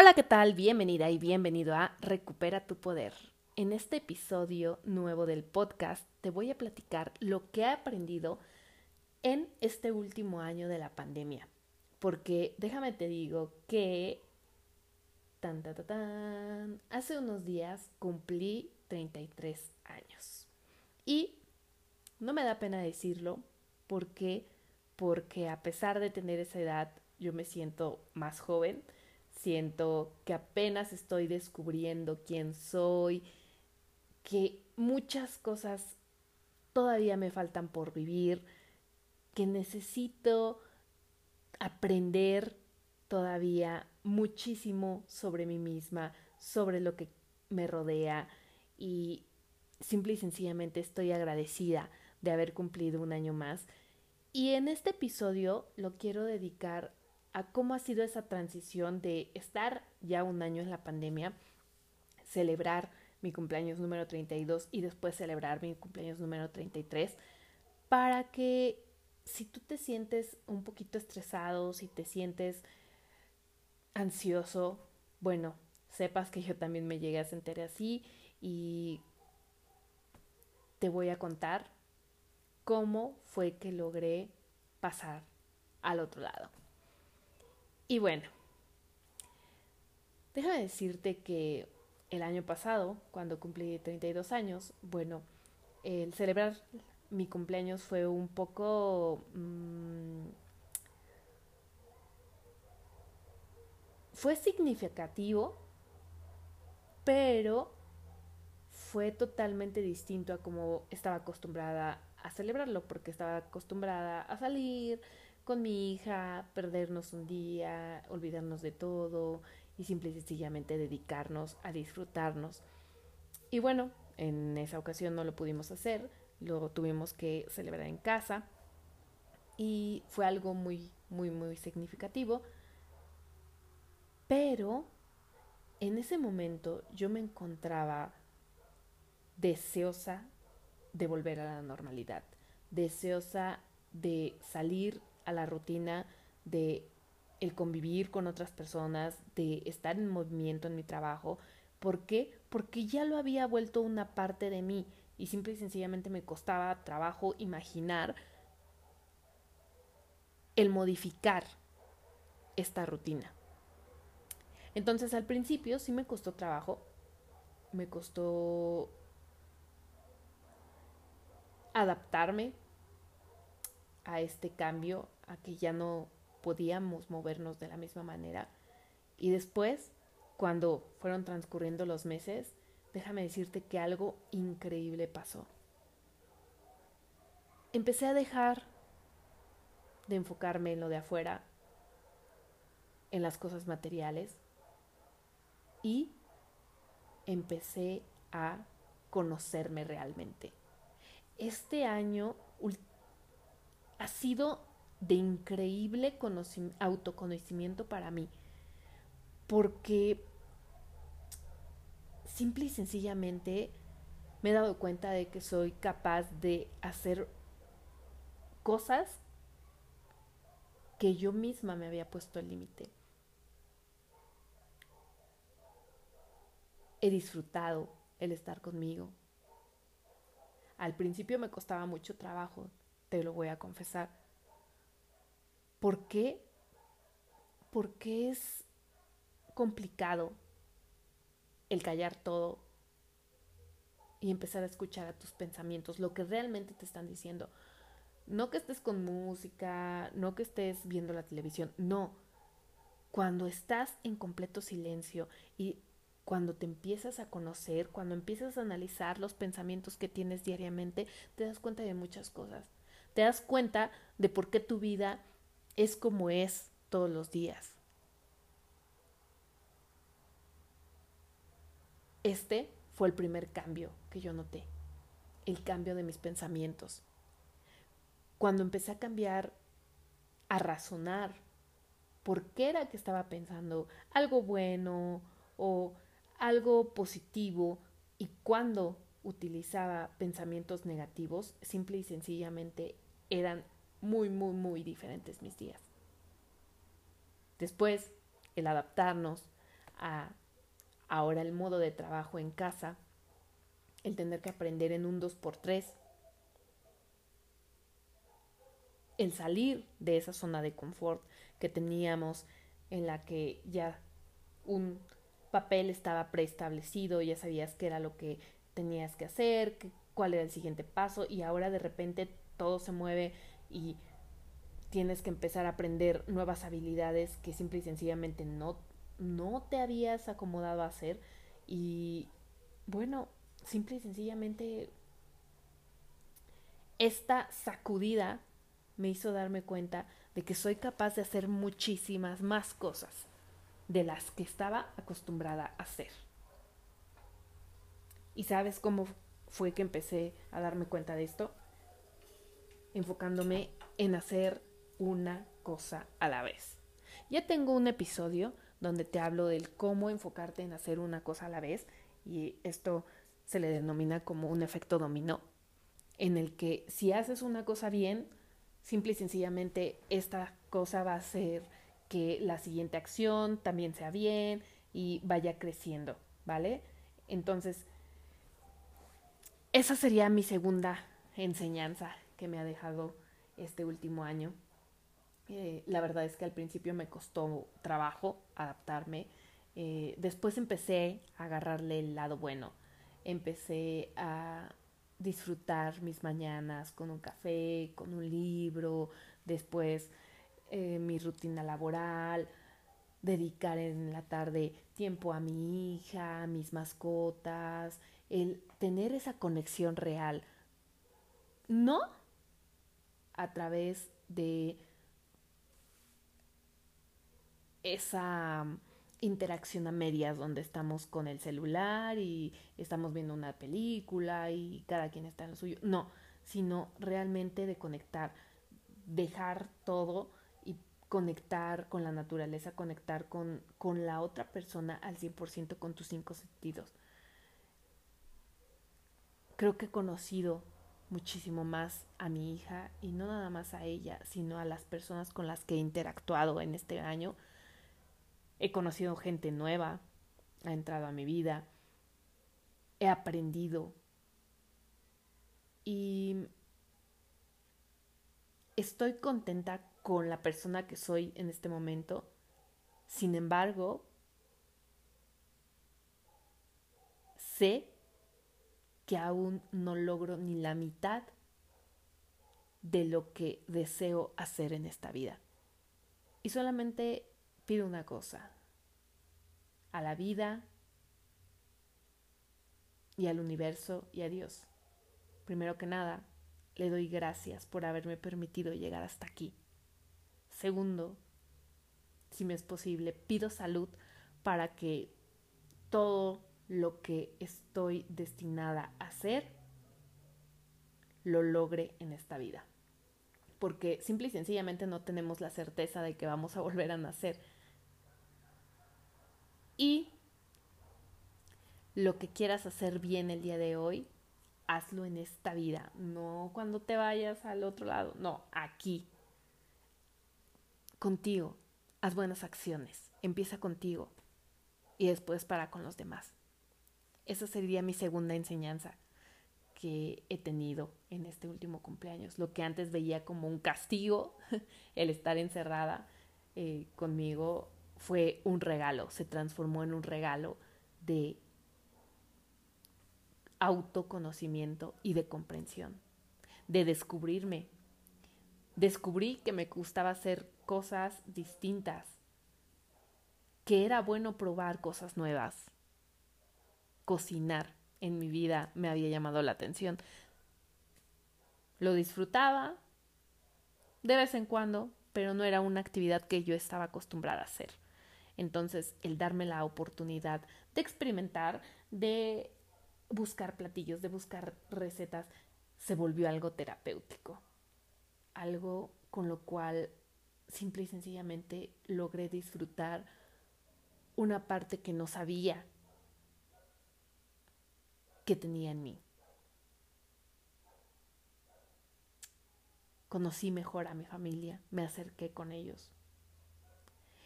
Hola, ¿qué tal? Bienvenida y bienvenido a Recupera tu Poder. En este episodio nuevo del podcast te voy a platicar lo que he aprendido en este último año de la pandemia. Porque déjame te digo que tan, tan, hace unos días cumplí 33 años. Y no me da pena decirlo porque porque a pesar de tener esa edad yo me siento más joven siento que apenas estoy descubriendo quién soy, que muchas cosas todavía me faltan por vivir, que necesito aprender todavía muchísimo sobre mí misma, sobre lo que me rodea y simple y sencillamente estoy agradecida de haber cumplido un año más. Y en este episodio lo quiero dedicar a cómo ha sido esa transición de estar ya un año en la pandemia, celebrar mi cumpleaños número 32 y después celebrar mi cumpleaños número 33, para que si tú te sientes un poquito estresado, si te sientes ansioso, bueno, sepas que yo también me llegué a sentir así y te voy a contar cómo fue que logré pasar al otro lado. Y bueno, déjame decirte que el año pasado, cuando cumplí 32 años, bueno, el celebrar mi cumpleaños fue un poco... Mmm, fue significativo, pero fue totalmente distinto a como estaba acostumbrada a celebrarlo, porque estaba acostumbrada a salir, con mi hija, perdernos un día, olvidarnos de todo y simple y sencillamente dedicarnos a disfrutarnos. Y bueno, en esa ocasión no lo pudimos hacer, lo tuvimos que celebrar en casa y fue algo muy, muy, muy significativo. Pero en ese momento yo me encontraba deseosa de volver a la normalidad, deseosa de salir a la rutina de el convivir con otras personas, de estar en movimiento en mi trabajo. ¿Por qué? Porque ya lo había vuelto una parte de mí y simple y sencillamente me costaba trabajo imaginar el modificar esta rutina. Entonces al principio sí me costó trabajo, me costó adaptarme a este cambio, a que ya no podíamos movernos de la misma manera. Y después, cuando fueron transcurriendo los meses, déjame decirte que algo increíble pasó. Empecé a dejar de enfocarme en lo de afuera, en las cosas materiales, y empecé a conocerme realmente. Este año ha sido de increíble autoconocimiento para mí, porque simple y sencillamente me he dado cuenta de que soy capaz de hacer cosas que yo misma me había puesto el límite. He disfrutado el estar conmigo. Al principio me costaba mucho trabajo, te lo voy a confesar ¿Por qué? Porque es complicado el callar todo y empezar a escuchar a tus pensamientos, lo que realmente te están diciendo. No que estés con música, no que estés viendo la televisión, no. Cuando estás en completo silencio y cuando te empiezas a conocer, cuando empiezas a analizar los pensamientos que tienes diariamente, te das cuenta de muchas cosas. Te das cuenta de por qué tu vida es como es todos los días. Este fue el primer cambio que yo noté, el cambio de mis pensamientos. Cuando empecé a cambiar, a razonar por qué era que estaba pensando algo bueno o algo positivo y cuando utilizaba pensamientos negativos, simple y sencillamente eran muy, muy, muy diferentes mis días. Después, el adaptarnos a ahora el modo de trabajo en casa, el tener que aprender en un 2x3, el salir de esa zona de confort que teníamos en la que ya un papel estaba preestablecido, ya sabías qué era lo que tenías que hacer, cuál era el siguiente paso y ahora de repente todo se mueve y tienes que empezar a aprender nuevas habilidades que simple y sencillamente no, no te habías acomodado a hacer y bueno, simple y sencillamente esta sacudida me hizo darme cuenta de que soy capaz de hacer muchísimas más cosas de las que estaba acostumbrada a hacer. ¿Y sabes cómo fue que empecé a darme cuenta de esto? Enfocándome en hacer una cosa a la vez. Ya tengo un episodio donde te hablo del cómo enfocarte en hacer una cosa a la vez y esto se le denomina como un efecto dominó, en el que si haces una cosa bien, simple y sencillamente esta cosa va a hacer que la siguiente acción también sea bien y vaya creciendo, ¿vale? Entonces, esa sería mi segunda enseñanza que me ha dejado este último año. Eh, la verdad es que al principio me costó trabajo adaptarme. Eh, después empecé a agarrarle el lado bueno. Empecé a disfrutar mis mañanas con un café, con un libro, después eh, mi rutina laboral, dedicar en la tarde tiempo a mi hija, a mis mascotas, el tener esa conexión real, no a través de esa interacción a medias donde estamos con el celular y estamos viendo una película y cada quien está en lo suyo. No, sino realmente de conectar, dejar todo y conectar con la naturaleza, conectar con, con la otra persona al 100% con tus cinco sentidos creo que he conocido muchísimo más a mi hija y no nada más a ella, sino a las personas con las que he interactuado en este año. He conocido gente nueva, ha entrado a mi vida, he aprendido y estoy contenta con la persona que soy en este momento. Sin embargo, sé que aún no logro ni la mitad de lo que deseo hacer en esta vida. Y solamente pido una cosa, a la vida y al universo y a Dios. Primero que nada, le doy gracias por haberme permitido llegar hasta aquí. Segundo, si me es posible, pido salud para que todo lo que estoy destinada a hacer lo logre en esta vida. Porque simple y sencillamente no tenemos la certeza de que vamos a volver a nacer. Y lo que quieras hacer bien el día de hoy, hazlo en esta vida, no cuando te vayas al otro lado, no, aquí. Contigo, haz buenas acciones, empieza contigo y después para con los demás. Esa sería mi segunda enseñanza que he tenido en este último cumpleaños. Lo que antes veía como un castigo, el estar encerrada eh, conmigo, fue un regalo, se transformó en un regalo de autoconocimiento y de comprensión, de descubrirme. Descubrí que me gustaba hacer cosas distintas, que era bueno probar cosas nuevas, cocinar en mi vida me había llamado la atención. Lo disfrutaba de vez en cuando, pero no era una actividad que yo estaba acostumbrada a hacer. Entonces, el darme la oportunidad de experimentar, de buscar platillos, de buscar recetas, se volvió algo terapéutico. Algo con lo cual simple y sencillamente logré disfrutar una parte que no sabía que tenía en mí. Conocí mejor a mi familia, me acerqué con ellos.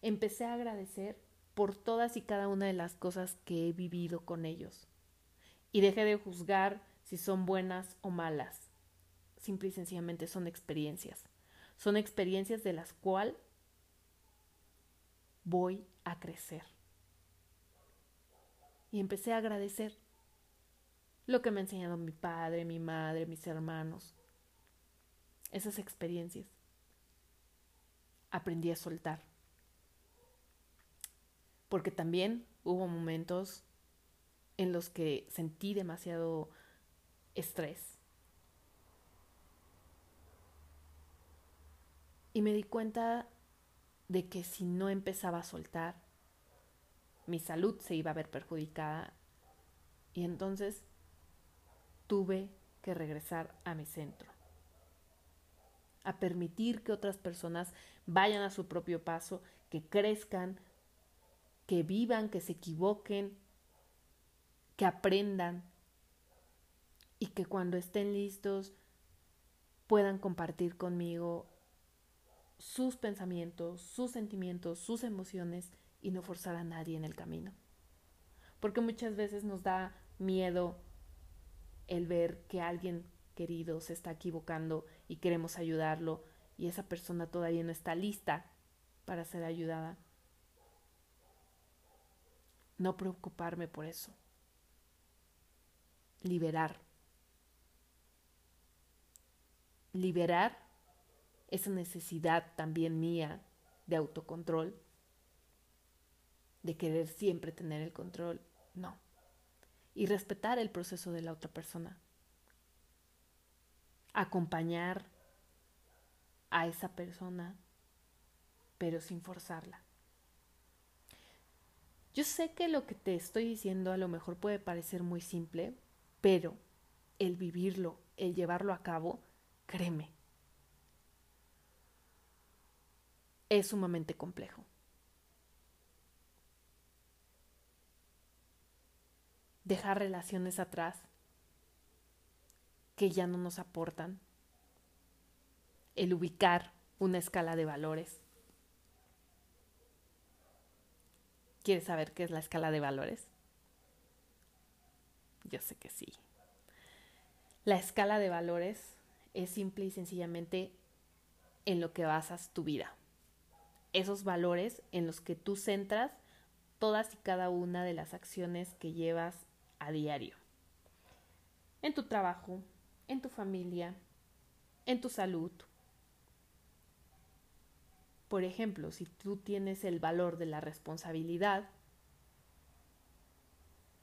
Empecé a agradecer por todas y cada una de las cosas que he vivido con ellos. Y dejé de juzgar si son buenas o malas. Simple y sencillamente son experiencias. Son experiencias de las cuales voy a crecer. Y empecé a agradecer lo que me ha enseñado mi padre, mi madre, mis hermanos. Esas experiencias. Aprendí a soltar. Porque también hubo momentos en los que sentí demasiado estrés. Y me di cuenta de que si no empezaba a soltar, mi salud se iba a ver perjudicada. Y entonces tuve que regresar a mi centro, a permitir que otras personas vayan a su propio paso, que crezcan, que vivan, que se equivoquen, que aprendan y que cuando estén listos puedan compartir conmigo sus pensamientos, sus sentimientos, sus emociones y no forzar a nadie en el camino. Porque muchas veces nos da miedo el ver que alguien querido se está equivocando y queremos ayudarlo y esa persona todavía no está lista para ser ayudada. No preocuparme por eso. Liberar. Liberar esa necesidad también mía de autocontrol, de querer siempre tener el control. No y respetar el proceso de la otra persona. Acompañar a esa persona, pero sin forzarla. Yo sé que lo que te estoy diciendo a lo mejor puede parecer muy simple, pero el vivirlo, el llevarlo a cabo, créeme, es sumamente complejo. Dejar relaciones atrás que ya no nos aportan, el ubicar una escala de valores. ¿Quieres saber qué es la escala de valores? Yo sé que sí. La escala de valores es simple y sencillamente en lo que basas tu vida. Esos valores en los que tú centras todas y cada una de las acciones que llevas a diario. En tu trabajo, en tu familia, en tu salud. Por ejemplo, si tú tienes el valor de la responsabilidad,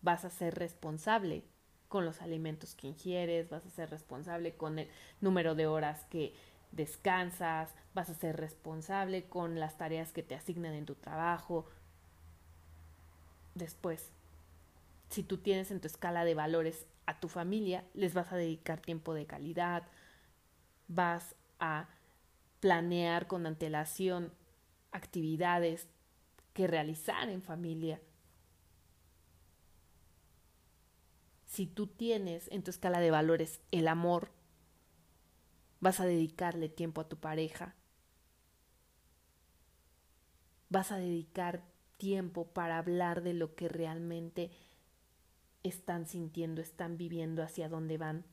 vas a ser responsable con los alimentos que ingieres, vas a ser responsable con el número de horas que descansas, vas a ser responsable con las tareas que te asignan en tu trabajo. Después, si tú tienes en tu escala de valores a tu familia, les vas a dedicar tiempo de calidad, vas a planear con antelación actividades que realizar en familia. Si tú tienes en tu escala de valores el amor, vas a dedicarle tiempo a tu pareja. Vas a dedicar tiempo para hablar de lo que realmente están sintiendo, están viviendo, hacia dónde van.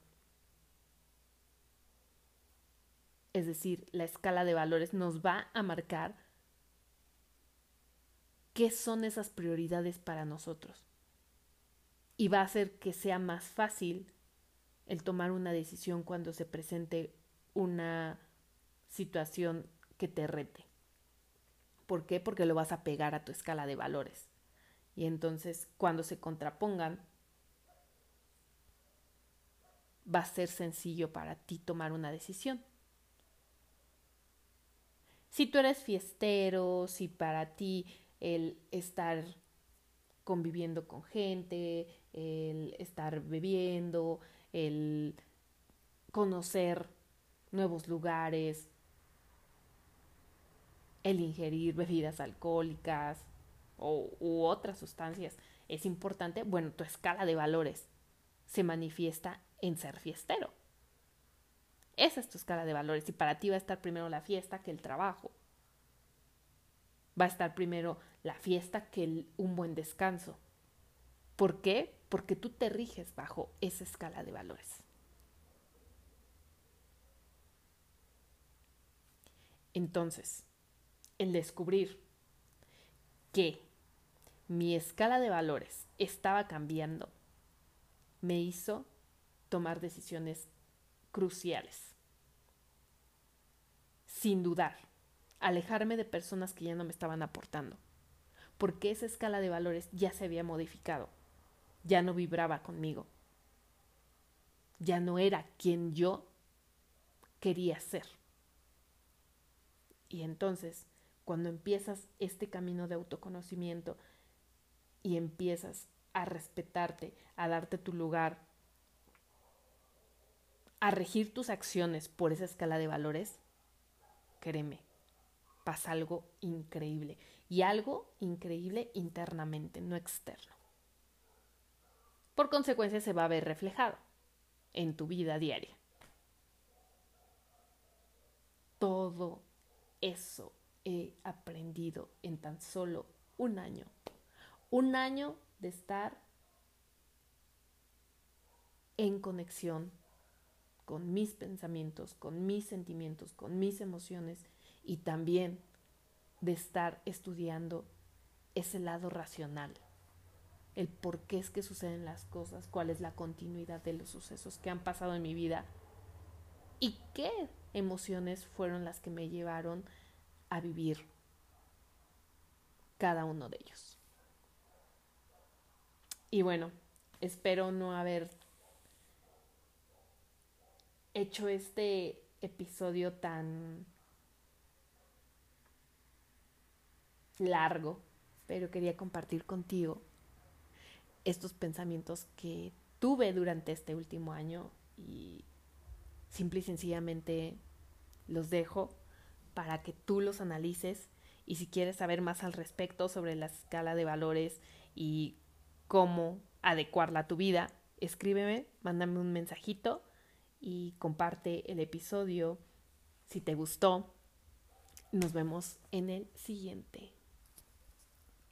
Es decir, la escala de valores nos va a marcar qué son esas prioridades para nosotros. Y va a hacer que sea más fácil el tomar una decisión cuando se presente una situación que te rete. ¿Por qué? Porque lo vas a pegar a tu escala de valores. Y entonces cuando se contrapongan, va a ser sencillo para ti tomar una decisión. Si tú eres fiestero, si para ti el estar conviviendo con gente, el estar bebiendo, el conocer nuevos lugares, el ingerir bebidas alcohólicas o, u otras sustancias es importante, bueno, tu escala de valores se manifiesta en ser fiestero. Esa es tu escala de valores y para ti va a estar primero la fiesta que el trabajo. va a estar primero la fiesta que un buen descanso. ¿Por qué? Porque tú te riges bajo esa escala de valores. Entonces, el descubrir que mi escala de valores estaba cambiando me hizo tomar decisiones cruciales. Sin dudar, alejarme de personas que ya no me estaban aportando, porque esa escala de valores ya se había modificado, ya no vibraba conmigo, ya no era quien yo quería ser. Y entonces, cuando empiezas este camino de autoconocimiento y empiezas a respetarte, a darte tu lugar, a regir tus acciones por esa escala de valores, créeme, pasa algo increíble. Y algo increíble internamente, no externo. Por consecuencia se va a ver reflejado en tu vida diaria. Todo eso he aprendido en tan solo un año. Un año de estar en conexión con mis pensamientos, con mis sentimientos, con mis emociones y también de estar estudiando ese lado racional, el por qué es que suceden las cosas, cuál es la continuidad de los sucesos que han pasado en mi vida y qué emociones fueron las que me llevaron a vivir cada uno de ellos. Y bueno, espero no haber hecho este episodio tan largo, pero quería compartir contigo estos pensamientos que tuve durante este último año y simple y sencillamente los dejo para que tú los analices y si quieres saber más al respecto sobre la escala de valores y cómo adecuarla a tu vida, escríbeme, mándame un mensajito y comparte el episodio si te gustó. Nos vemos en el siguiente.